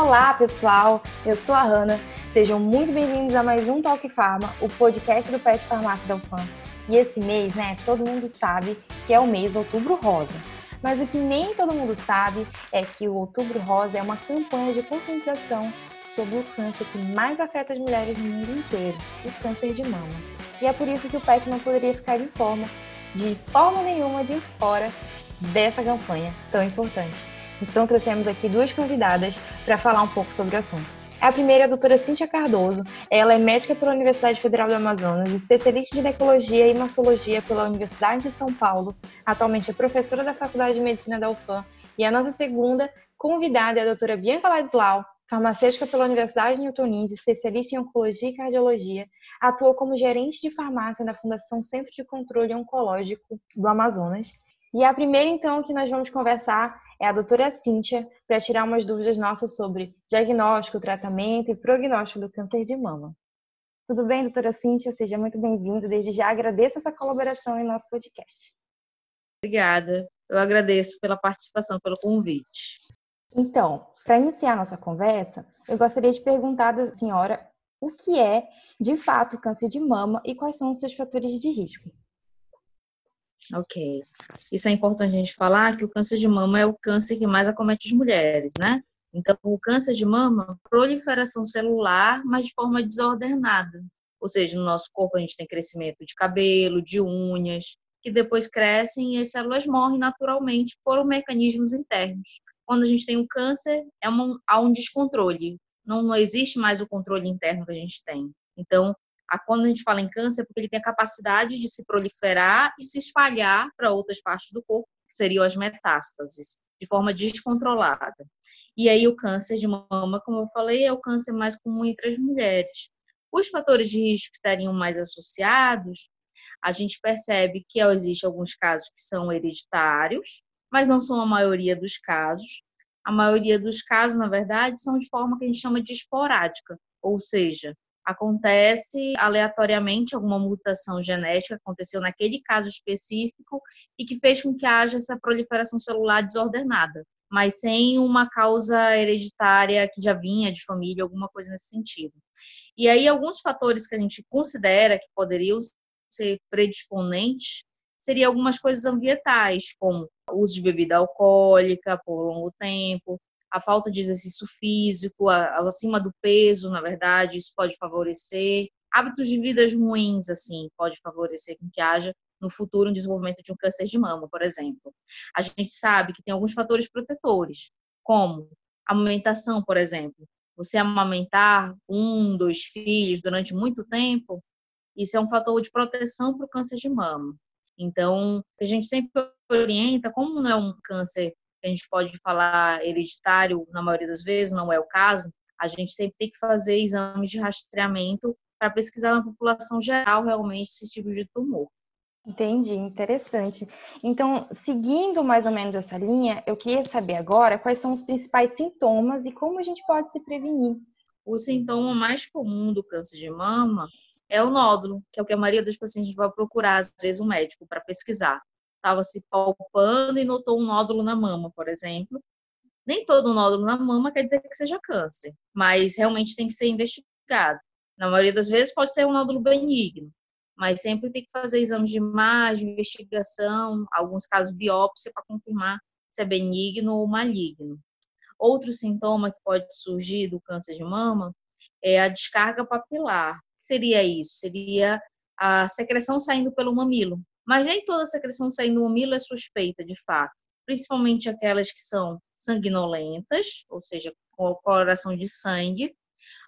Olá, pessoal! Eu sou a Hanna. Sejam muito bem-vindos a mais um Talk Pharma, o podcast do Pet Farmácia da UFAM. E esse mês, né, todo mundo sabe que é o mês Outubro Rosa. Mas o que nem todo mundo sabe é que o Outubro Rosa é uma campanha de conscientização sobre o câncer que mais afeta as mulheres no mundo inteiro, o câncer de mama. E é por isso que o PET não poderia ficar de forma, de forma nenhuma, de fora dessa campanha tão importante. Então trouxemos aqui duas convidadas para falar um pouco sobre o assunto. A primeira é a doutora Cíntia Cardoso. Ela é médica pela Universidade Federal do Amazonas, especialista em ginecologia e mastologia pela Universidade de São Paulo. Atualmente é professora da Faculdade de Medicina da UFAM. E a nossa segunda convidada é a doutora Bianca Ladislau, farmacêutica pela Universidade Newton News, especialista em oncologia e cardiologia. Atua como gerente de farmácia na Fundação Centro de Controle Oncológico do Amazonas. E a primeira, então, que nós vamos conversar é a doutora Cíntia, para tirar umas dúvidas nossas sobre diagnóstico, tratamento e prognóstico do câncer de mama. Tudo bem, doutora Cíntia? Seja muito bem-vinda. Desde já agradeço essa colaboração em nosso podcast. Obrigada. Eu agradeço pela participação, pelo convite. Então, para iniciar nossa conversa, eu gostaria de perguntar da senhora o que é, de fato, câncer de mama e quais são os seus fatores de risco. Ok. Isso é importante a gente falar que o câncer de mama é o câncer que mais acomete as mulheres, né? Então, o câncer de mama, proliferação celular, mas de forma desordenada. Ou seja, no nosso corpo a gente tem crescimento de cabelo, de unhas, que depois crescem e as células morrem naturalmente por mecanismos internos. Quando a gente tem um câncer, é há um descontrole. Não, não existe mais o controle interno que a gente tem. Então, quando a gente fala em câncer, é porque ele tem a capacidade de se proliferar e se espalhar para outras partes do corpo, que seriam as metástases, de forma descontrolada. E aí o câncer de mama, como eu falei, é o câncer mais comum entre as mulheres. Os fatores de risco que estariam mais associados, a gente percebe que existem alguns casos que são hereditários, mas não são a maioria dos casos. A maioria dos casos, na verdade, são de forma que a gente chama de esporádica, ou seja, acontece aleatoriamente alguma mutação genética aconteceu naquele caso específico e que fez com que haja essa proliferação celular desordenada, mas sem uma causa hereditária que já vinha de família, alguma coisa nesse sentido. E aí alguns fatores que a gente considera que poderiam ser predisponentes seriam algumas coisas ambientais, como uso de bebida alcoólica por longo tempo, a falta de exercício físico, a, acima do peso, na verdade, isso pode favorecer. Hábitos de vida ruins, assim, pode favorecer com que haja no futuro um desenvolvimento de um câncer de mama, por exemplo. A gente sabe que tem alguns fatores protetores, como a amamentação, por exemplo. Você amamentar um, dois filhos durante muito tempo, isso é um fator de proteção para o câncer de mama. Então, a gente sempre orienta, como não é um câncer a gente pode falar hereditário, na maioria das vezes, não é o caso, a gente sempre tem que fazer exames de rastreamento para pesquisar na população geral realmente esse tipo de tumor. Entendi, interessante. Então, seguindo mais ou menos essa linha, eu queria saber agora quais são os principais sintomas e como a gente pode se prevenir. O sintoma mais comum do câncer de mama é o nódulo, que é o que a maioria dos pacientes vai procurar, às vezes, um médico para pesquisar estava se palpando e notou um nódulo na mama, por exemplo. Nem todo nódulo na mama quer dizer que seja câncer, mas realmente tem que ser investigado. Na maioria das vezes pode ser um nódulo benigno, mas sempre tem que fazer exames de imagem, investigação, alguns casos biópsia para confirmar se é benigno ou maligno. Outro sintoma que pode surgir do câncer de mama é a descarga papilar. O que seria isso? Seria a secreção saindo pelo mamilo. Mas nem toda secreção mamilo é suspeita, de fato. Principalmente aquelas que são sanguinolentas, ou seja, com coloração de sangue,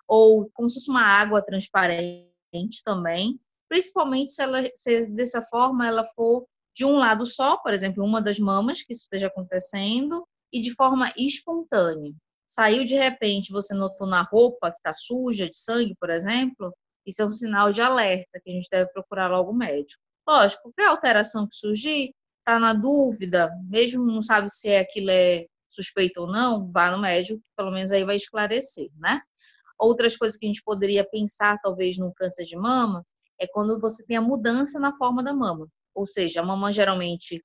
ou como se fosse uma água transparente também. Principalmente se, ela, se dessa forma ela for de um lado só, por exemplo, uma das mamas, que isso esteja acontecendo, e de forma espontânea. Saiu de repente, você notou na roupa que está suja de sangue, por exemplo, isso é um sinal de alerta que a gente deve procurar logo o médico. Lógico, qualquer alteração que surgir, está na dúvida, mesmo não sabe se é aquilo é suspeito ou não, vá no médico, pelo menos aí vai esclarecer, né? Outras coisas que a gente poderia pensar, talvez, no câncer de mama, é quando você tem a mudança na forma da mama. Ou seja, a mama geralmente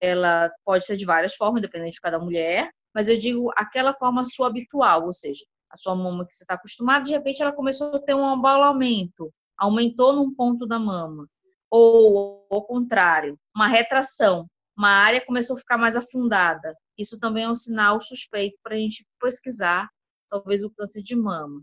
ela pode ser de várias formas, dependendo de cada mulher, mas eu digo aquela forma sua habitual, ou seja, a sua mama que você está acostumado, de repente ela começou a ter um abalamento, aumentou num ponto da mama. Ou, ao contrário, uma retração, uma área começou a ficar mais afundada. Isso também é um sinal suspeito para a gente pesquisar, talvez o câncer de mama.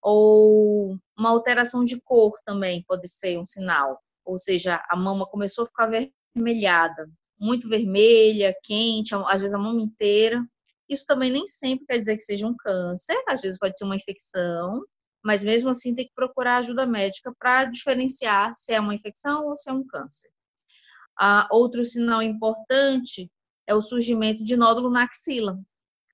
Ou uma alteração de cor também pode ser um sinal. Ou seja, a mama começou a ficar vermelhada, muito vermelha, quente, às vezes a mama inteira. Isso também nem sempre quer dizer que seja um câncer, às vezes pode ser uma infecção, mas mesmo assim tem que procurar ajuda médica para diferenciar se é uma infecção ou se é um câncer. Ah, outro sinal importante é o surgimento de nódulo na axila.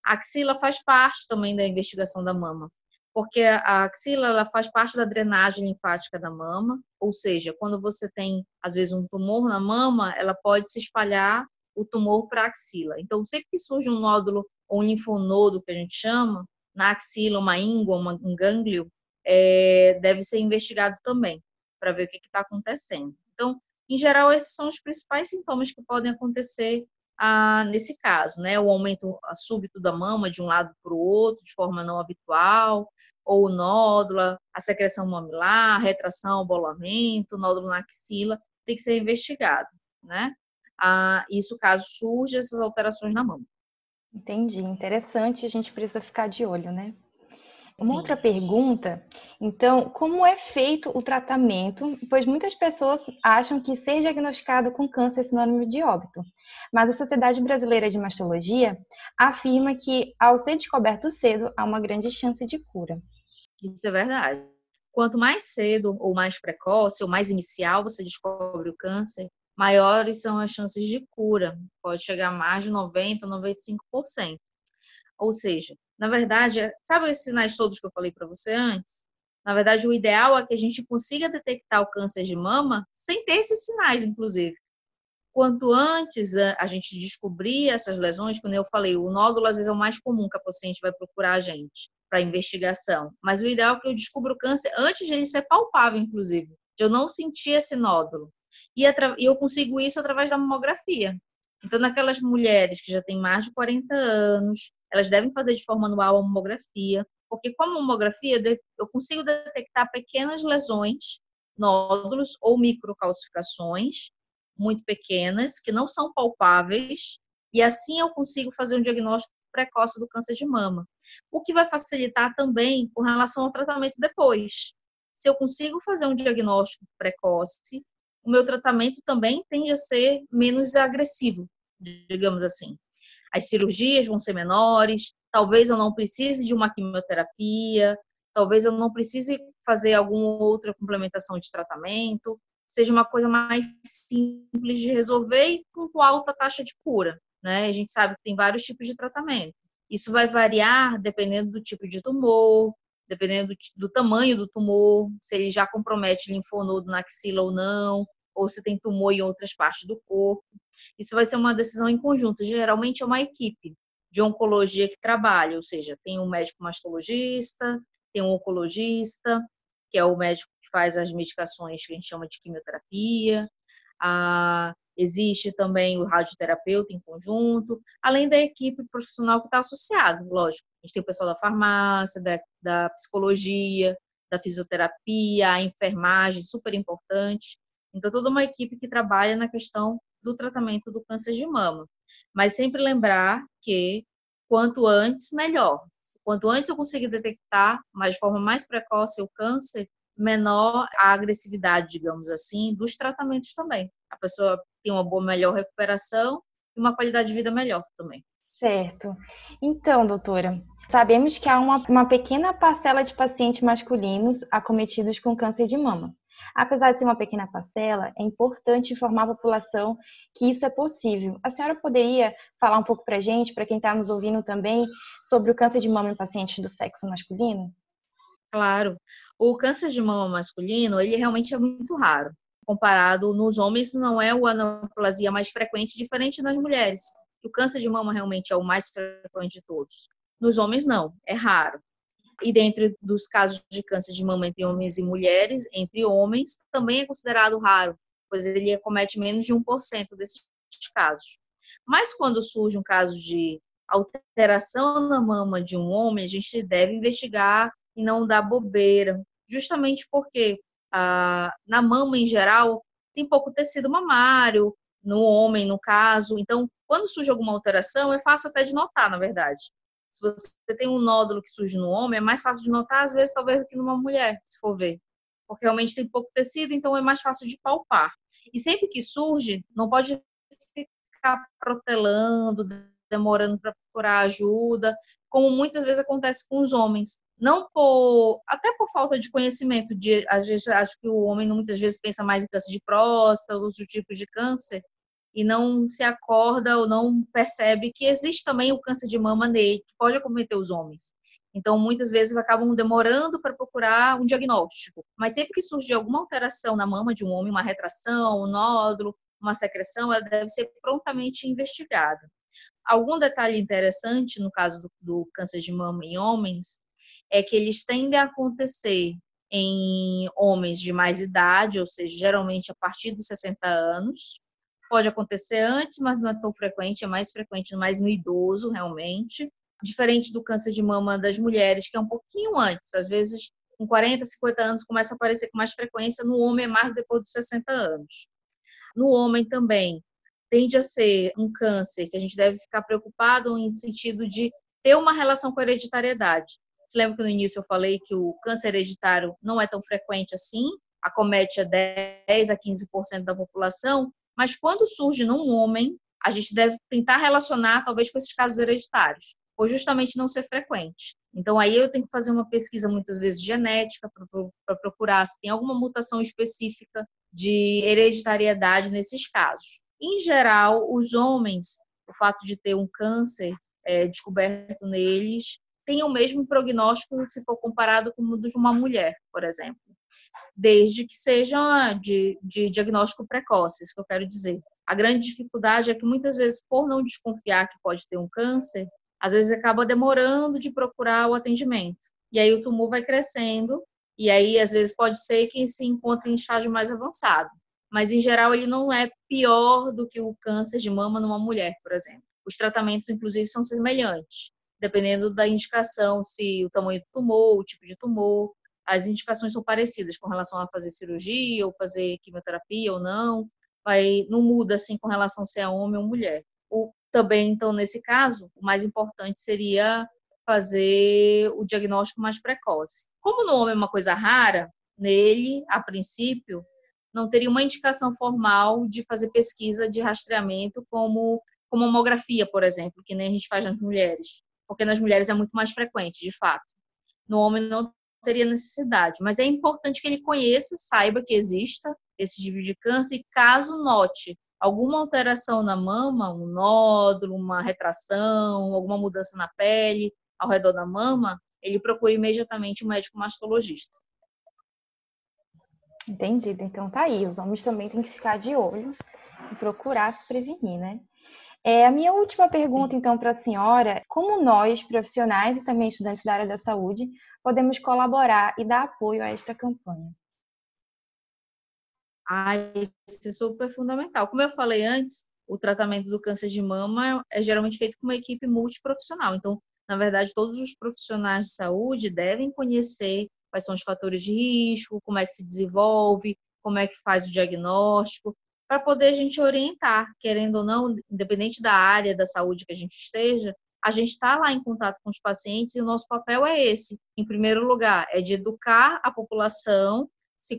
A axila faz parte também da investigação da mama, porque a axila ela faz parte da drenagem linfática da mama, ou seja, quando você tem às vezes um tumor na mama, ela pode se espalhar o tumor para a axila. Então, sempre que surge um nódulo ou um linfonodo, que a gente chama, na axila, uma íngua, um gânglio, é, deve ser investigado também, para ver o que está acontecendo. Então, em geral, esses são os principais sintomas que podem acontecer ah, nesse caso, né? O aumento súbito da mama de um lado para o outro, de forma não habitual, ou nódula, a secreção mamilar, retração, bolamento, nódulo na axila, tem que ser investigado, né? Ah, isso caso surjam essas alterações na mama. Entendi, interessante, a gente precisa ficar de olho, né? Uma Sim. outra pergunta, então, como é feito o tratamento? Pois muitas pessoas acham que ser diagnosticado com câncer é sinônimo de óbito. Mas a Sociedade Brasileira de Mastologia afirma que, ao ser descoberto cedo, há uma grande chance de cura. Isso é verdade. Quanto mais cedo ou mais precoce ou mais inicial você descobre o câncer, maiores são as chances de cura. Pode chegar a mais de 90, 95%. Ou seja, na verdade, sabe esses sinais todos que eu falei para você antes? Na verdade, o ideal é que a gente consiga detectar o câncer de mama sem ter esses sinais, inclusive. Quanto antes a gente descobrir essas lesões, como eu falei, o nódulo às vezes é o mais comum que a paciente vai procurar a gente para investigação. Mas o ideal é que eu descubra o câncer antes de ele ser palpável, inclusive, de eu não sentir esse nódulo. E, eu consigo isso através da mamografia. Então, naquelas mulheres que já têm mais de 40 anos, elas devem fazer de forma anual a mamografia, porque com a mamografia eu consigo detectar pequenas lesões, nódulos ou microcalcificações muito pequenas, que não são palpáveis, e assim eu consigo fazer um diagnóstico precoce do câncer de mama. O que vai facilitar também com relação ao tratamento depois. Se eu consigo fazer um diagnóstico precoce, o meu tratamento também tende a ser menos agressivo, digamos assim as cirurgias vão ser menores, talvez eu não precise de uma quimioterapia, talvez eu não precise fazer alguma outra complementação de tratamento, seja uma coisa mais simples de resolver e com alta taxa de cura. Né? A gente sabe que tem vários tipos de tratamento. Isso vai variar dependendo do tipo de tumor, dependendo do, do tamanho do tumor, se ele já compromete linfonodo na axila ou não, ou se tem tumor em outras partes do corpo. Isso vai ser uma decisão em conjunto. Geralmente é uma equipe de oncologia que trabalha, ou seja, tem um médico mastologista, tem um oncologista, que é o médico que faz as medicações que a gente chama de quimioterapia. Ah, existe também o radioterapeuta em conjunto, além da equipe profissional que está associado, lógico. A gente tem o pessoal da farmácia, da, da psicologia, da fisioterapia, a enfermagem, super importante. Então, toda uma equipe que trabalha na questão do tratamento do câncer de mama. Mas sempre lembrar que quanto antes, melhor. Quanto antes eu conseguir detectar, mas de forma mais precoce, o câncer, menor a agressividade, digamos assim, dos tratamentos também. A pessoa tem uma boa, melhor recuperação e uma qualidade de vida melhor também. Certo. Então, doutora, sabemos que há uma, uma pequena parcela de pacientes masculinos acometidos com câncer de mama. Apesar de ser uma pequena parcela, é importante informar a população que isso é possível. A senhora poderia falar um pouco para a gente, para quem está nos ouvindo também, sobre o câncer de mama em pacientes do sexo masculino? Claro. O câncer de mama masculino, ele realmente é muito raro. Comparado nos homens, não é a anaplasia mais frequente, diferente das mulheres. O câncer de mama realmente é o mais frequente de todos. Nos homens, não, é raro. E dentro dos casos de câncer de mama entre homens e mulheres, entre homens, também é considerado raro, pois ele acomete menos de 1% desses casos. Mas quando surge um caso de alteração na mama de um homem, a gente deve investigar e não dar bobeira, justamente porque ah, na mama em geral tem pouco tecido mamário, no homem, no caso. Então, quando surge alguma alteração, é fácil até de notar, na verdade. Se você tem um nódulo que surge no homem, é mais fácil de notar, às vezes, talvez, do que numa mulher, se for ver. Porque realmente tem pouco tecido, então é mais fácil de palpar. E sempre que surge, não pode ficar protelando, demorando para procurar ajuda, como muitas vezes acontece com os homens. Não por, até por falta de conhecimento, de, às vezes acho que o homem muitas vezes pensa mais em câncer de próstata, outros tipos de câncer, e não se acorda ou não percebe que existe também o câncer de mama nele, que pode acometer os homens. Então, muitas vezes acabam demorando para procurar um diagnóstico. Mas sempre que surgir alguma alteração na mama de um homem, uma retração, um nódulo, uma secreção, ela deve ser prontamente investigada. Algum detalhe interessante no caso do, do câncer de mama em homens é que eles tendem a acontecer em homens de mais idade, ou seja, geralmente a partir dos 60 anos. Pode acontecer antes, mas não é tão frequente, é mais frequente mais no idoso, realmente. Diferente do câncer de mama das mulheres, que é um pouquinho antes, às vezes com 40, 50 anos começa a aparecer com mais frequência, no homem é mais depois dos 60 anos. No homem também, tende a ser um câncer que a gente deve ficar preocupado em sentido de ter uma relação com a hereditariedade. Você lembra que no início eu falei que o câncer hereditário não é tão frequente assim, acomete a 10 a 15% da população, mas quando surge num homem, a gente deve tentar relacionar talvez com esses casos hereditários, ou justamente não ser frequente. Então aí eu tenho que fazer uma pesquisa muitas vezes genética para procurar se tem alguma mutação específica de hereditariedade nesses casos. Em geral, os homens, o fato de ter um câncer é, descoberto neles, tem o mesmo prognóstico se for comparado com o de uma mulher, por exemplo. Desde que seja de, de diagnóstico precoce, isso que eu quero dizer. A grande dificuldade é que muitas vezes, por não desconfiar que pode ter um câncer, às vezes acaba demorando de procurar o atendimento. E aí o tumor vai crescendo, e aí às vezes pode ser que se encontre em estágio mais avançado mas em geral ele não é pior do que o câncer de mama numa mulher, por exemplo. Os tratamentos, inclusive, são semelhantes, dependendo da indicação, se o tamanho do tumor, o tipo de tumor, as indicações são parecidas com relação a fazer cirurgia ou fazer quimioterapia ou não, vai, não muda assim com relação se é homem ou mulher. O, também, então, nesse caso, o mais importante seria fazer o diagnóstico mais precoce. Como no homem é uma coisa rara, nele, a princípio, não teria uma indicação formal de fazer pesquisa de rastreamento como, como mamografia, por exemplo, que nem a gente faz nas mulheres, porque nas mulheres é muito mais frequente, de fato. No homem não teria necessidade, mas é importante que ele conheça, saiba que exista esse tipo de câncer e caso note alguma alteração na mama, um nódulo, uma retração, alguma mudança na pele ao redor da mama, ele procure imediatamente um médico mastologista. Entendido. Então tá aí. Os homens também têm que ficar de olho e procurar se prevenir, né? É, a minha última pergunta, então, para a senhora: como nós, profissionais e também estudantes da área da saúde, podemos colaborar e dar apoio a esta campanha? Ah, isso é super fundamental. Como eu falei antes, o tratamento do câncer de mama é geralmente feito com uma equipe multiprofissional. Então, na verdade, todos os profissionais de saúde devem conhecer quais são os fatores de risco, como é que se desenvolve, como é que faz o diagnóstico, para poder a gente orientar, querendo ou não, independente da área da saúde que a gente esteja, a gente está lá em contato com os pacientes e o nosso papel é esse. Em primeiro lugar, é de educar a população, se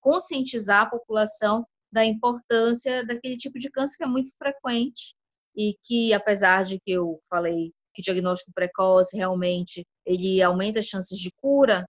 conscientizar a população da importância daquele tipo de câncer que é muito frequente e que, apesar de que eu falei que diagnóstico precoce realmente ele aumenta as chances de cura,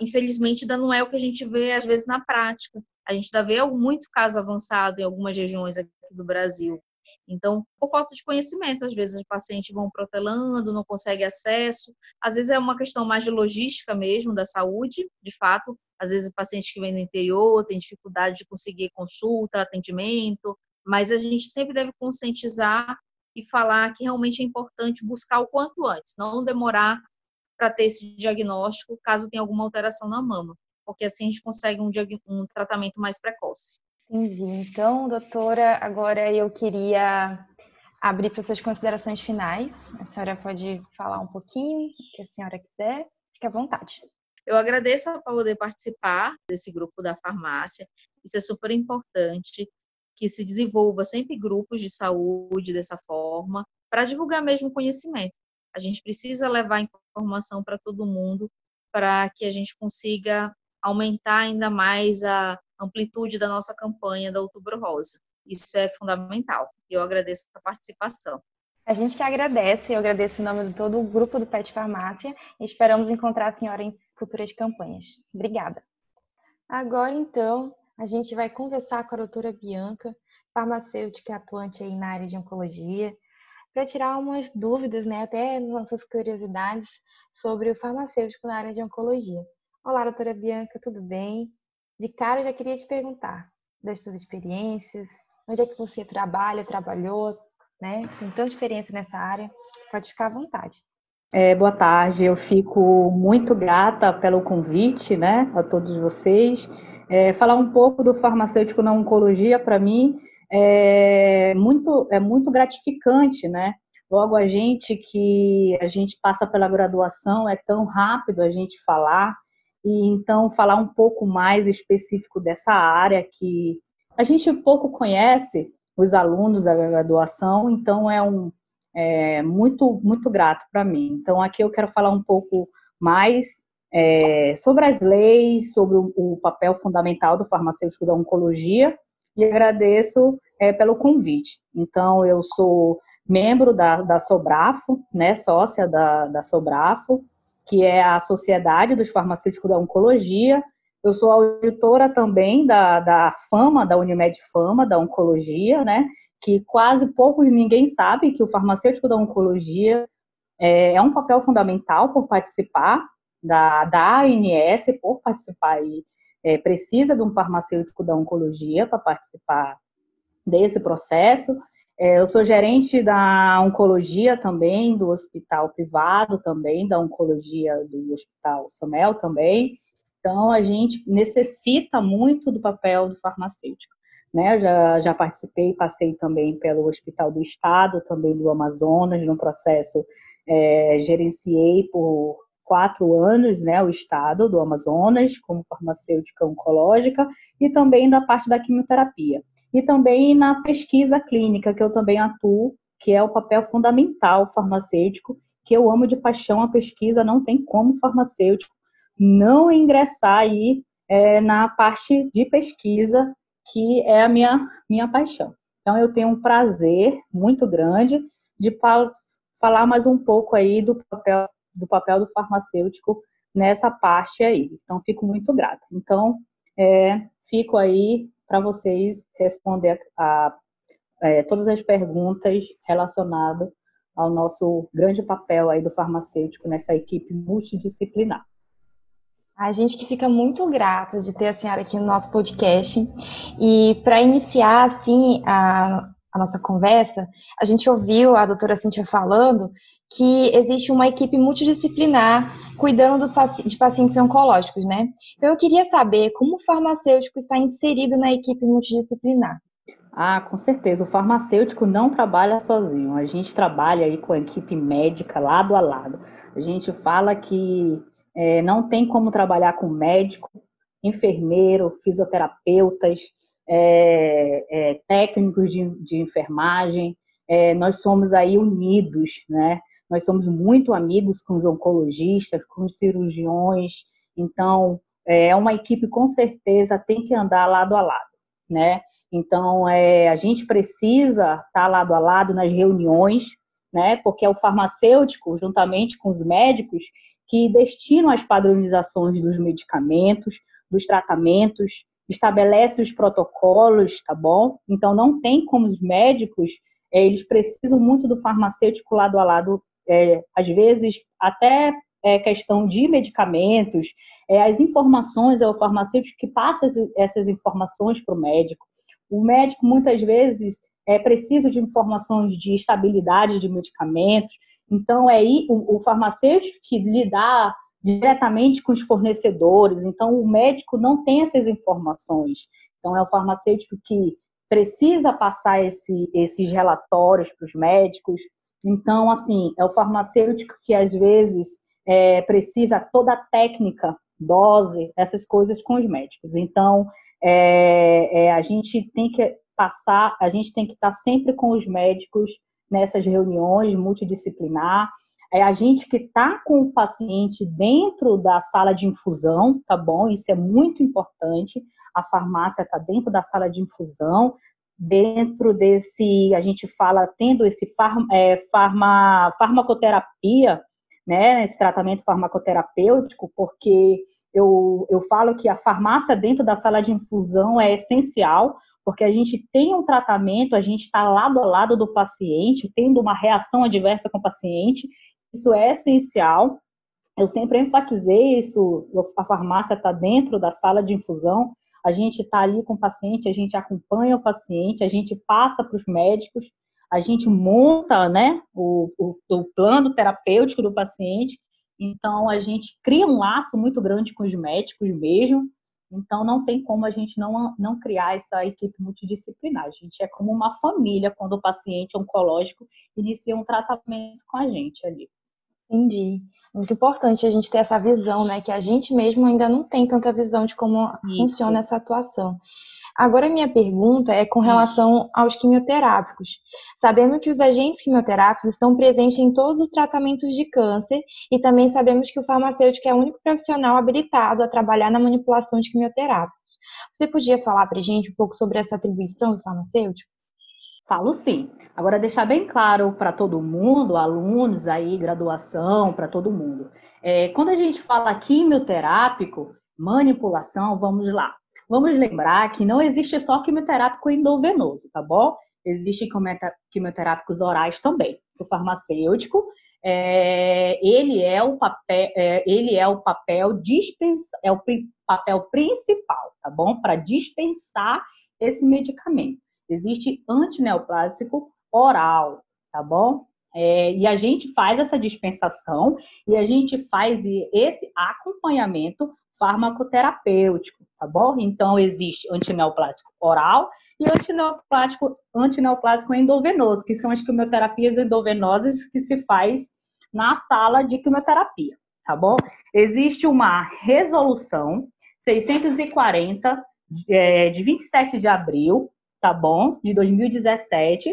infelizmente ainda não é o que a gente vê às vezes na prática. A gente ainda vê muito caso avançado em algumas regiões aqui do Brasil. Então, por falta de conhecimento, às vezes os pacientes vão protelando, não conseguem acesso. Às vezes é uma questão mais de logística mesmo da saúde, de fato. Às vezes pacientes que vêm do interior têm dificuldade de conseguir consulta, atendimento, mas a gente sempre deve conscientizar e falar que realmente é importante buscar o quanto antes, não demorar para ter esse diagnóstico caso tenha alguma alteração na mama, porque assim a gente consegue um, um tratamento mais precoce. Entendi. Então, doutora, agora eu queria abrir para suas considerações finais. A senhora pode falar um pouquinho, o que a senhora quiser. Fique à vontade. Eu agradeço por poder participar desse grupo da farmácia. Isso é super importante que se desenvolva sempre grupos de saúde dessa forma, para divulgar mesmo conhecimento. A gente precisa levar informação para todo mundo para que a gente consiga aumentar ainda mais a amplitude da nossa campanha da Outubro Rosa. Isso é fundamental. Eu agradeço a participação. A gente que agradece, eu agradeço em nome de todo o grupo do Pet Farmácia e esperamos encontrar a senhora em futuras campanhas. Obrigada. Agora, então, a gente vai conversar com a doutora Bianca, farmacêutica atuante aí na área de oncologia, para tirar umas dúvidas, né, até nossas curiosidades sobre o farmacêutico na área de oncologia. Olá, doutora Bianca, tudo bem? De cara, eu já queria te perguntar das suas experiências, onde é que você trabalha, trabalhou, né? Tem tanta experiência nessa área, pode ficar à vontade. É, boa tarde, eu fico muito grata pelo convite, né, a todos vocês. É, falar um pouco do farmacêutico na oncologia, para mim, é muito, é muito gratificante, né? Logo a gente que a gente passa pela graduação, é tão rápido a gente falar, e então falar um pouco mais específico dessa área que a gente pouco conhece, os alunos da graduação, então é um é, muito muito grato para mim. Então aqui eu quero falar um pouco mais é, sobre as leis, sobre o, papel fundamental do farmacêutico da oncologia e agradeço é, pelo convite. Então eu sou membro da, da Sobrafo, né, sócia da, da Sobrafo, que é a Sociedade dos Farmacêuticos da Oncologia, eu sou auditora também da, da Fama, da Unimed Fama, da Oncologia, né? Que quase pouco ninguém sabe que o farmacêutico da Oncologia é, é um papel fundamental por participar da, da ANS, por participar e é, precisa de um farmacêutico da Oncologia para participar desse processo. É, eu sou gerente da oncologia também, do hospital privado também, da oncologia do hospital Samel também. Então, a gente necessita muito do papel do farmacêutico. Né? Já, já participei, passei também pelo Hospital do Estado, também do Amazonas, no processo, é, gerenciei por quatro anos né, o Estado do Amazonas, como farmacêutica oncológica, e também da parte da quimioterapia. E também na pesquisa clínica, que eu também atuo, que é o papel fundamental farmacêutico, que eu amo de paixão a pesquisa, não tem como farmacêutico não ingressar aí é, na parte de pesquisa, que é a minha, minha paixão. Então, eu tenho um prazer muito grande de falar mais um pouco aí do papel do, papel do farmacêutico nessa parte aí. Então, fico muito grata. Então, é, fico aí para vocês responder a, a é, todas as perguntas relacionadas ao nosso grande papel aí do farmacêutico nessa equipe multidisciplinar. A gente que fica muito grata de ter a senhora aqui no nosso podcast. E para iniciar, assim, a, a, nossa conversa, a gente ouviu a doutora Cintia falando que existe uma equipe multidisciplinar cuidando do, de pacientes oncológicos, né? Então, eu queria saber como o farmacêutico está inserido na equipe multidisciplinar. Ah, com certeza. O farmacêutico não trabalha sozinho. A gente trabalha aí com a equipe médica lado a lado. A gente fala que é, não tem como trabalhar com médico, enfermeiro, fisioterapeutas, é, é, técnicos de, de enfermagem. É, nós somos aí unidos, né? Nós somos muito amigos com os oncologistas, com os cirurgiões. Então, é uma equipe com certeza tem que andar lado a lado, né? Então, é, a gente precisa estar lado a lado nas reuniões, né? Porque é o farmacêutico, juntamente com os médicos, que destinam as padronizações dos medicamentos, dos tratamentos, estabelece os protocolos, tá bom? Então, não tem como os médicos, é, eles precisam muito do farmacêutico lado a lado, é, às vezes até é, questão de medicamentos, é, as informações, é o farmacêutico que passa essas informações para o médico. O médico, muitas vezes, é preciso de informações de estabilidade de medicamentos, então, é o, o farmacêutico que lidar diretamente com os fornecedores, então o médico não tem essas informações. Então, é o farmacêutico que precisa passar esse, esses relatórios para os médicos. Então, assim, é o farmacêutico que às vezes é, precisa toda a técnica, dose, essas coisas com os médicos. Então, é, é, a gente tem que passar, a gente tem que estar sempre com os médicos nessas reuniões multidisciplinar. É a gente que está com o paciente dentro da sala de infusão, tá bom? Isso é muito importante. A farmácia está dentro da sala de infusão, dentro desse, a gente fala, tendo esse farma, é, farma, farmacoterapia, né, esse tratamento farmacoterapêutico, porque eu, eu falo que a farmácia dentro da sala de infusão é essencial, porque a gente tem um tratamento, a gente está lado a lado do paciente, tendo uma reação adversa com o paciente, isso é essencial. Eu sempre enfatizei isso, a farmácia está dentro da sala de infusão, a gente está ali com o paciente, a gente acompanha o paciente, a gente passa para os médicos, a gente monta né, o, o, o plano terapêutico do paciente, então a gente cria um laço muito grande com os médicos mesmo, então não tem como a gente não, não criar essa equipe multidisciplinar. A gente é como uma família quando o paciente oncológico inicia um tratamento com a gente ali. Entendi. Muito importante a gente ter essa visão, né? Que a gente mesmo ainda não tem tanta visão de como Isso. funciona essa atuação. Agora, minha pergunta é com relação aos quimioterápicos. Sabemos que os agentes quimioterápicos estão presentes em todos os tratamentos de câncer e também sabemos que o farmacêutico é o único profissional habilitado a trabalhar na manipulação de quimioterápicos. Você podia falar para a gente um pouco sobre essa atribuição do farmacêutico? Falo sim. Agora, deixar bem claro para todo mundo, alunos aí, graduação, para todo mundo. É, quando a gente fala quimioterápico, manipulação, vamos lá. Vamos lembrar que não existe só quimioterápico endovenoso, tá bom? Existem quimioterápicos orais também. O farmacêutico, é, ele é o papel, é, ele é o papel dispensa, é o papel principal, tá bom? Para dispensar esse medicamento. Existe antineoplásico oral, tá bom? É, e a gente faz essa dispensação e a gente faz esse acompanhamento farmacoterapêutico, tá bom? Então, existe antineoplásico oral e antineoplásico, antineoplásico endovenoso, que são as quimioterapias endovenosas que se faz na sala de quimioterapia, tá bom? Existe uma resolução 640 é, de 27 de abril tá bom? De 2017,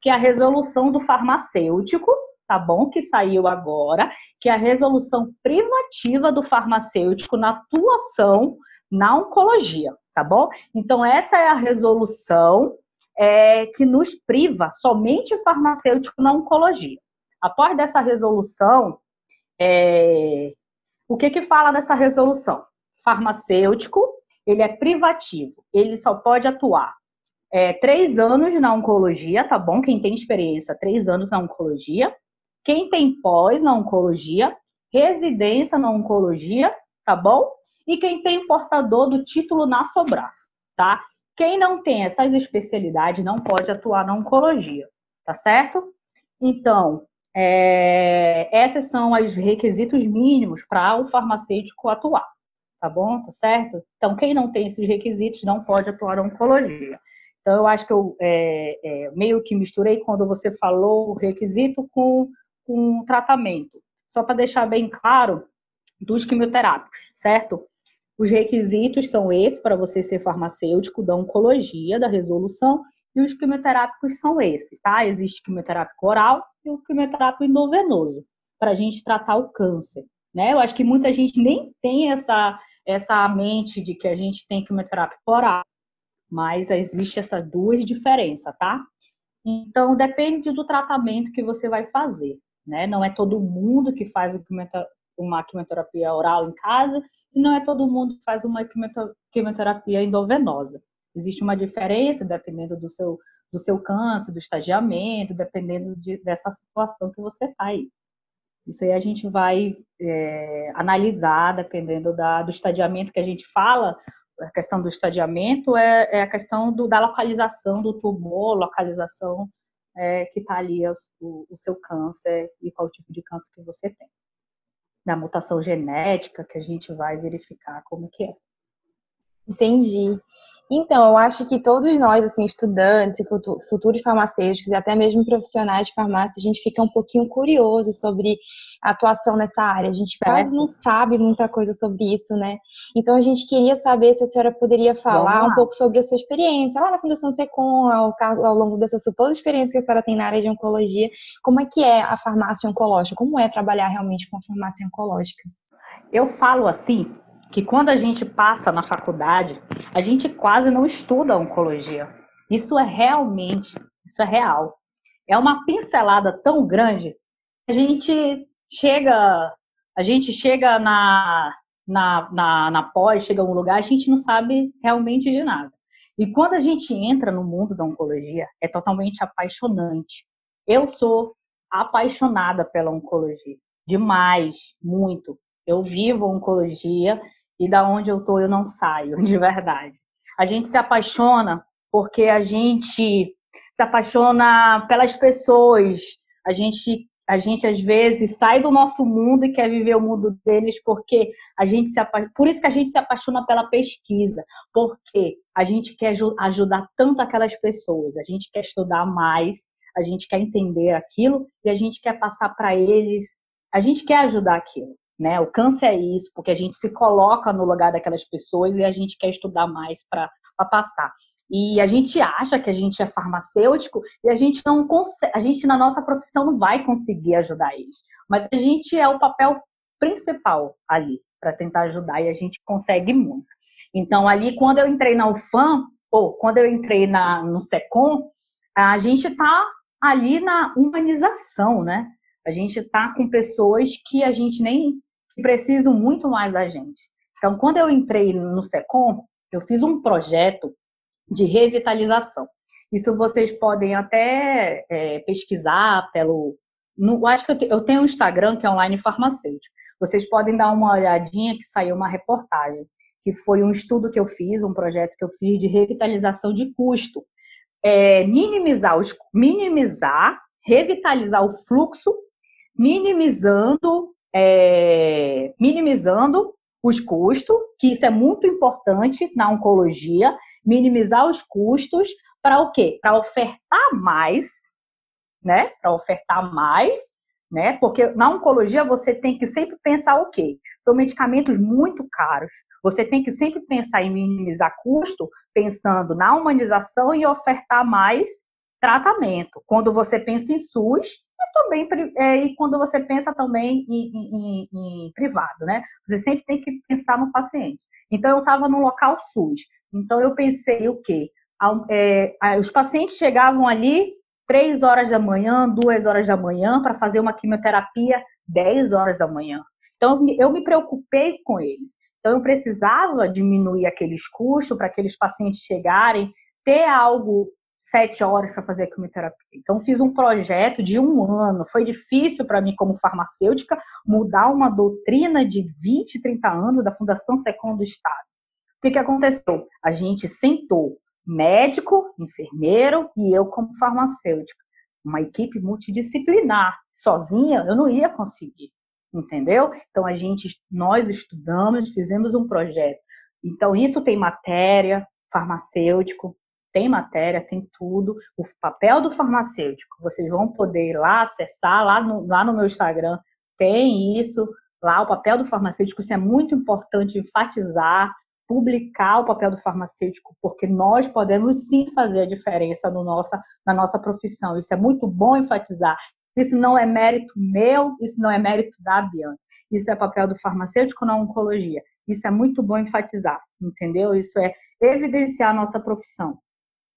que é a resolução do farmacêutico, tá bom? Que saiu agora, que é a resolução privativa do farmacêutico na atuação na oncologia, tá bom? Então, essa é a resolução é, que nos priva somente o farmacêutico na oncologia. Após dessa resolução, é, o que que fala dessa resolução? Farmacêutico, ele é privativo, ele só pode atuar é, três anos na oncologia, tá bom? Quem tem experiência, três anos na oncologia. Quem tem pós na oncologia, residência na oncologia, tá bom? E quem tem portador do título na Sobras, tá? Quem não tem essas especialidades não pode atuar na oncologia, tá certo? Então, é, esses são os requisitos mínimos para o farmacêutico atuar, tá bom? Tá certo? Então, quem não tem esses requisitos não pode atuar na oncologia. Então, eu acho que eu é, é, meio que misturei quando você falou o requisito com, com o tratamento. Só para deixar bem claro, dos quimioterápicos, certo? Os requisitos são esses para você ser farmacêutico da oncologia, da resolução, e os quimioterápicos são esses, tá? Existe quimioterápico oral e o quimioterápico endovenoso, para a gente tratar o câncer, né? Eu acho que muita gente nem tem essa, essa mente de que a gente tem quimioterápico oral mas existe essas duas diferenças, tá? Então, depende do tratamento que você vai fazer, né? Não é todo mundo que faz uma quimioterapia oral em casa e não é todo mundo que faz uma quimioterapia endovenosa. Existe uma diferença dependendo do seu, do seu câncer, do estadiamento, dependendo de, dessa situação que você está aí. Isso aí a gente vai é, analisar, dependendo da, do estadiamento que a gente fala, a questão do estadiamento é, é a questão do, da localização do tumor, localização é, que está ali o, o, seu câncer e qual tipo de câncer que você tem. Da mutação genética que a gente vai verificar como que é. Entendi. Então, eu acho que todos nós, assim, estudantes e futuros farmacêuticos e até mesmo profissionais de farmácia, a gente fica um pouquinho curioso sobre a atuação nessa área. A gente quase não sabe muita coisa sobre isso, né? Então, a gente queria saber se a senhora poderia falar um pouco sobre a sua experiência lá na Fundação Secom, ao, ao longo dessa toda a experiência que a senhora tem na área de oncologia. Como é que é a farmácia oncológica? Como é trabalhar realmente com a farmácia oncológica? Eu falo assim, que quando a gente passa na faculdade, a gente quase não estuda oncologia. Isso é realmente, isso é real. É uma pincelada tão grande a gente chega, a gente chega na, na, na, na pós, chega a um lugar, a gente não sabe realmente de nada. E quando a gente entra no mundo da oncologia, é totalmente apaixonante. Eu sou apaixonada pela oncologia, demais, muito. Eu vivo oncologia e da onde eu tô eu não saio, de verdade. A gente se apaixona porque a gente se apaixona pelas pessoas. A gente a gente às vezes sai do nosso mundo e quer viver o mundo deles porque a gente se por isso que a gente se apaixona pela pesquisa, porque a gente quer ajudar tanto aquelas pessoas, a gente quer estudar mais, a gente quer entender aquilo e a gente quer passar para eles, a gente quer ajudar aquilo né? O câncer é isso, porque a gente se coloca no lugar daquelas pessoas e a gente quer estudar mais para passar. E a gente acha que a gente é farmacêutico e a gente não consegue, a gente na nossa profissão não vai conseguir ajudar eles. Mas a gente é o papel principal ali para tentar ajudar e a gente consegue muito. Então ali quando eu entrei na UFAM ou quando eu entrei na no Secom, a gente está ali na humanização, né? A gente está com pessoas que a gente nem que precisam muito mais da gente. Então, quando eu entrei no SECOM, eu fiz um projeto de revitalização. Isso vocês podem até é, pesquisar pelo. No, acho que eu, te, eu tenho um Instagram que é online farmacêutico. Vocês podem dar uma olhadinha que saiu uma reportagem, que foi um estudo que eu fiz, um projeto que eu fiz de revitalização de custo. É, minimizar, os, minimizar, revitalizar o fluxo, minimizando é, minimizando os custos, que isso é muito importante na oncologia, minimizar os custos para o quê? Para ofertar mais, né? Para ofertar mais, né? Porque na oncologia você tem que sempre pensar o quê? São medicamentos muito caros. Você tem que sempre pensar em minimizar custo, pensando na humanização e ofertar mais tratamento. Quando você pensa em SUS, e também é, e quando você pensa também em, em, em, privado, né? Você sempre tem que pensar no paciente. Então eu estava no local SUS. Então eu pensei o quê? É, os pacientes chegavam ali três horas da manhã, duas horas da manhã para fazer uma quimioterapia 10 horas da manhã. Então eu me preocupei com eles. Então eu precisava diminuir aqueles custos para aqueles pacientes chegarem, ter algo sete horas para fazer a quimioterapia. Então, fiz um projeto de um ano. Foi difícil para mim, como farmacêutica, mudar uma doutrina de 20, 30 anos da Fundação Secom do Estado. O que, que aconteceu? A gente sentou, médico, enfermeiro e eu como farmacêutica. Uma equipe multidisciplinar. Sozinha, eu não ia conseguir. Entendeu? Então, a gente, nós estudamos, fizemos um projeto. Então, isso tem matéria, farmacêutico, tem matéria, tem tudo. O papel do farmacêutico, vocês vão poder ir lá acessar, lá no, lá no meu Instagram, tem isso. Lá, o papel do farmacêutico, isso é muito importante enfatizar, publicar o papel do farmacêutico, porque nós podemos sim fazer a diferença no nossa, na nossa profissão. Isso é muito bom enfatizar. Isso não é mérito meu, isso não é mérito da Bianca. Isso é papel do farmacêutico na oncologia. Isso é muito bom enfatizar, entendeu? Isso é evidenciar a nossa profissão.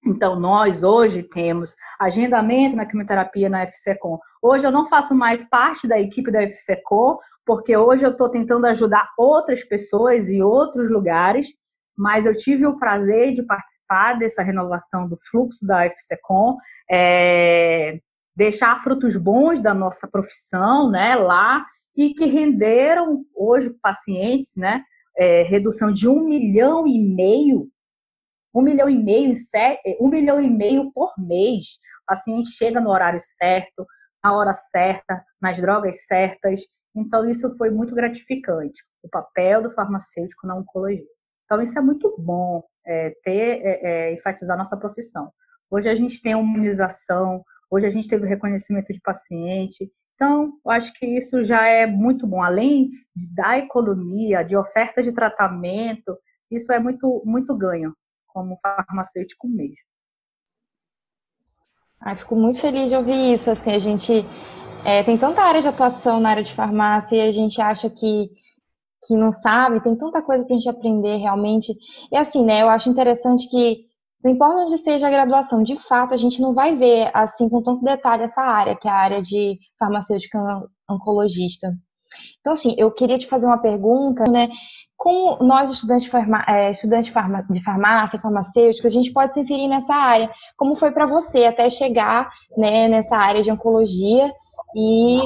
Então, nós hoje temos agendamento na quimioterapia na FCCOM. Hoje eu não faço mais parte da equipe da FCCOM, porque hoje eu estou tentando ajudar outras pessoas e outros lugares, mas eu tive o prazer de participar dessa renovação do fluxo da FCCOM, é, deixar frutos bons da nossa profissão né, lá e que renderam hoje pacientes, né, é, redução de um milhão e meio um milhão e meio, um milhão e meio por mês. O paciente chega no horário certo, na hora certa, nas drogas certas. Então, isso foi muito gratificante. O papel do farmacêutico na oncologia. Então, isso é muito bom. é, ter, é, é, enfatizar nossa profissão. Hoje a gente tem humanização, hoje a gente teve reconhecimento de paciente, então, eu acho que isso já é muito bom. Além de, da economia, de oferta de tratamento, isso é muito, muito ganho como farmacêutico mesmo. Ai, fico muito feliz de ouvir isso. Assim, a gente é, tem tanta área de atuação na área de farmácia e a gente acha que, que não sabe, tem tanta coisa para a gente aprender realmente. E assim, né, eu acho interessante que, não importa onde seja a graduação, de fato, a gente não vai ver assim com tanto detalhe essa área, que é a área de farmacêutica oncologista. Então, assim, eu queria te fazer uma pergunta, né? Como nós, estudantes, farma, é, estudantes de farmácia, farmacêuticos, a gente pode se inserir nessa área? Como foi para você até chegar né, nessa área de oncologia e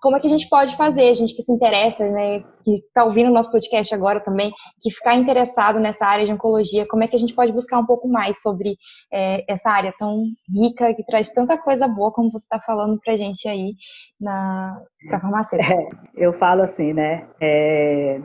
como é que a gente pode fazer, a gente que se interessa, né, que está ouvindo o nosso podcast agora também, que ficar interessado nessa área de oncologia, como é que a gente pode buscar um pouco mais sobre é, essa área tão rica, que traz tanta coisa boa, como você está falando para a gente aí na farmacêutica? É, eu falo assim, né, é,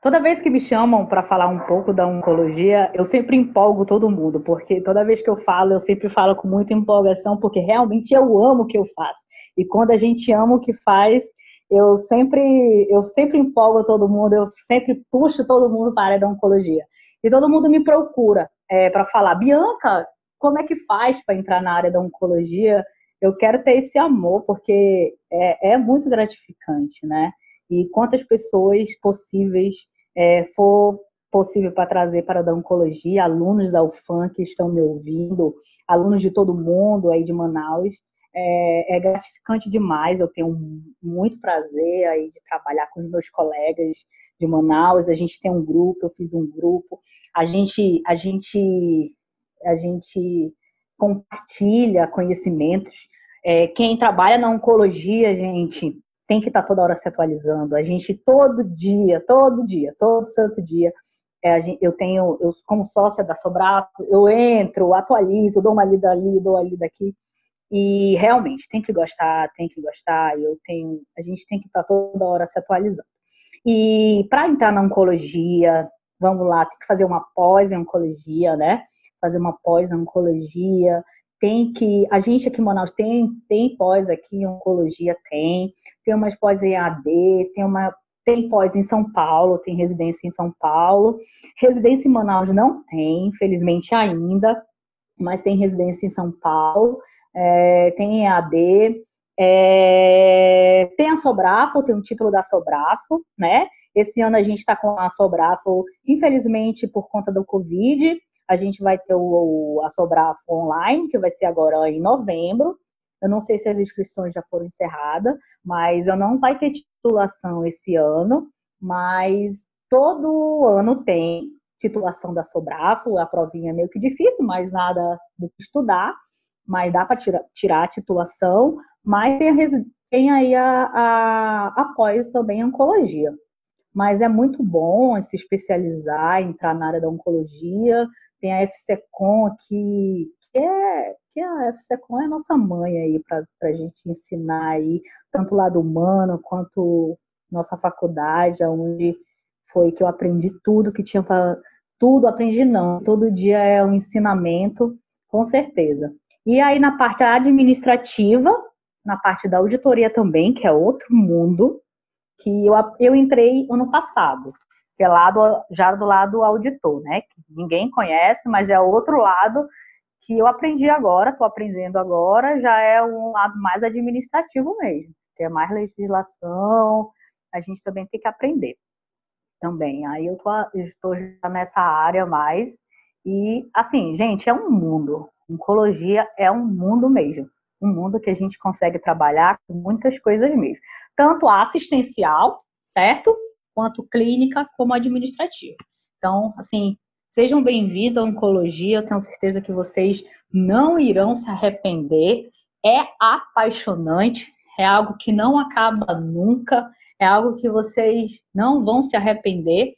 Toda vez que me chamam para falar um pouco da oncologia, eu sempre empolgo todo mundo, porque toda vez que eu falo, eu sempre falo com muita empolgação, porque realmente eu amo o que eu faço. E quando a gente ama o que faz, eu sempre, eu sempre empolgo todo mundo, eu sempre puxo todo mundo para a área da oncologia. E todo mundo me procura é, para falar, Bianca, como é que faz para entrar na área da oncologia? Eu quero ter esse amor, porque é, é muito gratificante, né? E quantas pessoas possíveis é, for possível para trazer para a oncologia, alunos da UFAM que estão me ouvindo, alunos de todo mundo aí de Manaus. É, é, gratificante demais, eu tenho muito prazer aí de trabalhar com os meus colegas de Manaus, a gente tem um grupo, eu fiz um grupo, a gente, a gente, a gente compartilha conhecimentos. É, quem trabalha na oncologia, gente, tem que estar tá toda hora se atualizando. A gente todo dia, todo dia, todo santo dia, é, gente, eu tenho, eu como sócia da Sobrato, eu entro, atualizo, dou uma lida ali, dou uma lida aqui. E realmente tem que gostar, tem que gostar. Eu tenho, a gente tem que estar tá toda hora se atualizando. E para entrar na oncologia, vamos lá, tem que fazer uma pós em oncologia, né? Fazer uma pós em oncologia, tem que a gente aqui em Manaus tem tem pós aqui em oncologia tem. Tem umas pós em AD tem uma tem pós em São Paulo tem residência em São Paulo. Residência em Manaus não tem infelizmente ainda mas tem residência em São Paulo é, tem AD é, tem a Sobrafo tem um título da Sobrafo né? Esse ano a gente está com a Sobrafo infelizmente por conta do Covid a gente vai ter o, a Sobrafo online, que vai ser agora em novembro. Eu não sei se as inscrições já foram encerradas, mas eu não vai ter titulação esse ano, mas todo ano tem titulação da Sobrafo, a provinha é meio que difícil, mas nada do que estudar, mas dá para tirar, tirar a titulação, mas tem, a, tem aí a, a, pós também em oncologia mas é muito bom se especializar, entrar na área da oncologia. Tem a FCCOM aqui, que é que a FCCOM é a nossa mãe aí para a gente ensinar aí, tanto o lado humano quanto nossa faculdade, onde foi que eu aprendi tudo que tinha para tudo aprendi não, todo dia é um ensinamento, com certeza. E aí na parte administrativa, na parte da auditoria também, que é outro mundo, que eu, eu entrei ano passado, que é lado, já do lado auditor, né? Que ninguém conhece, mas é outro lado que eu aprendi agora, estou aprendendo agora, já é um lado mais administrativo mesmo, que é mais legislação, a gente também tem que aprender também. Aí eu estou já nessa área mais, e assim, gente, é um mundo. Oncologia é um mundo mesmo um mundo que a gente consegue trabalhar com muitas coisas mesmo. Tanto assistencial, certo? Quanto clínica, como administrativa. Então, assim, sejam bem-vindos à oncologia. Eu tenho certeza que vocês não irão se arrepender. É apaixonante, é algo que não acaba nunca, é algo que vocês não vão se arrepender.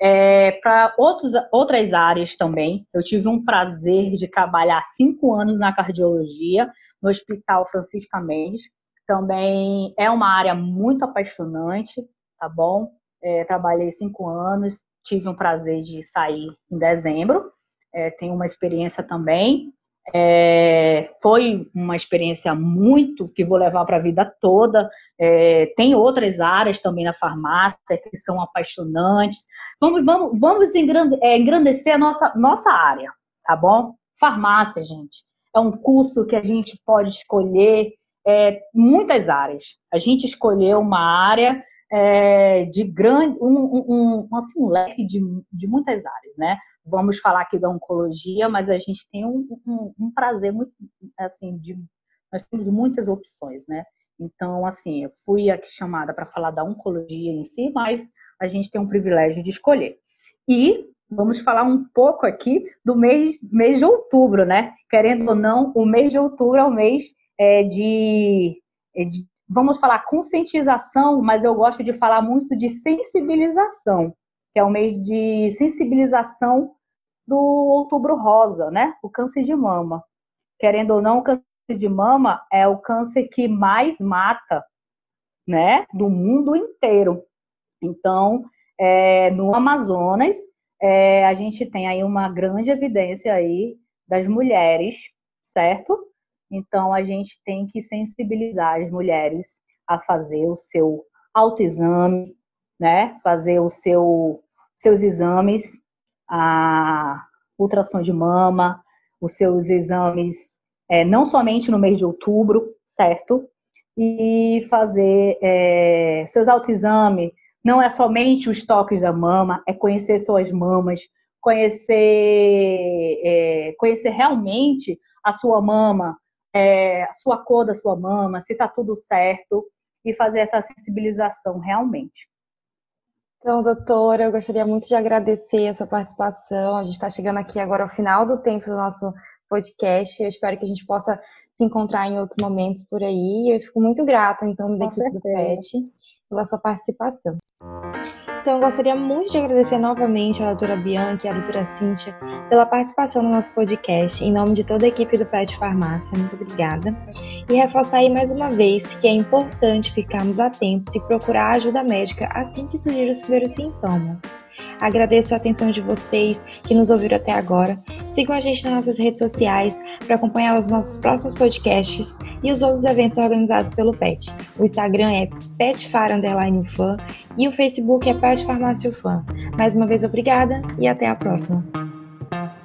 É, para outras áreas também, eu tive um prazer de trabalhar cinco anos na cardiologia, no Hospital Francisca Mendes. Também é uma área muito apaixonante, tá bom? É, trabalhei cinco anos, tive um prazer de sair em dezembro, é, tenho uma experiência também. É, foi uma experiência muito que vou levar para a vida toda. É, tem outras áreas também na farmácia que são apaixonantes. Vamos, vamos, vamos é, engrandecer a nossa, nossa área, tá bom? Farmácia, gente, é um curso que a gente pode escolher é, muitas áreas. A gente escolheu uma área é, de grande, um, um, um, assim, um leque de, de muitas áreas, né? Vamos falar aqui da oncologia, mas a gente tem um, um, um prazer muito, assim, de, nós temos muitas opções, né? Então, assim, eu fui aqui chamada para falar da oncologia em si, mas a gente tem um privilégio de escolher. E vamos falar um pouco aqui do mês, mês de outubro, né? Querendo ou não, o mês de outubro é o mês é, de, é de vamos falar conscientização, mas eu gosto de falar muito de sensibilização, que é o mês de sensibilização do outubro rosa, né? O câncer de mama. Querendo ou não, o câncer de mama é o câncer que mais mata, né? Do mundo inteiro. Então, é, no Amazonas, é, a gente tem aí uma grande evidência aí das mulheres, certo? Então, a gente tem que sensibilizar as mulheres a fazer o seu autoexame, né? Fazer o seu, seus exames, a ultrassom de mama, os seus exames, é, não somente no mês de outubro, certo? E fazer é, seus autoexames, não é somente os toques da mama, é conhecer suas mamas, conhecer, é, conhecer realmente a sua mama, é, a sua cor da sua mama, se está tudo certo e fazer essa sensibilização realmente. Então, doutora, eu gostaria muito de agradecer a sua participação. A gente está chegando aqui agora ao final do tempo do nosso podcast. Eu espero que a gente possa se encontrar em outros momentos por aí. Eu fico muito grata, então, da equipe do PET pela sua participação. Então, eu gostaria muito de agradecer novamente à doutora Bianca e à doutora Cíntia pela participação no nosso podcast, em nome de toda a equipe do Pet Farmácia. Muito obrigada. E reforçar aí mais uma vez que é importante ficarmos atentos e procurar ajuda médica assim que surgirem os primeiros sintomas. Agradeço a atenção de vocês que nos ouviram até agora. Sigam a gente nas nossas redes sociais para acompanhar os nossos próximos podcasts e os outros eventos organizados pelo PET. O Instagram é petfar_fan e o Facebook é Pet. Mais uma vez, obrigada e até a próxima.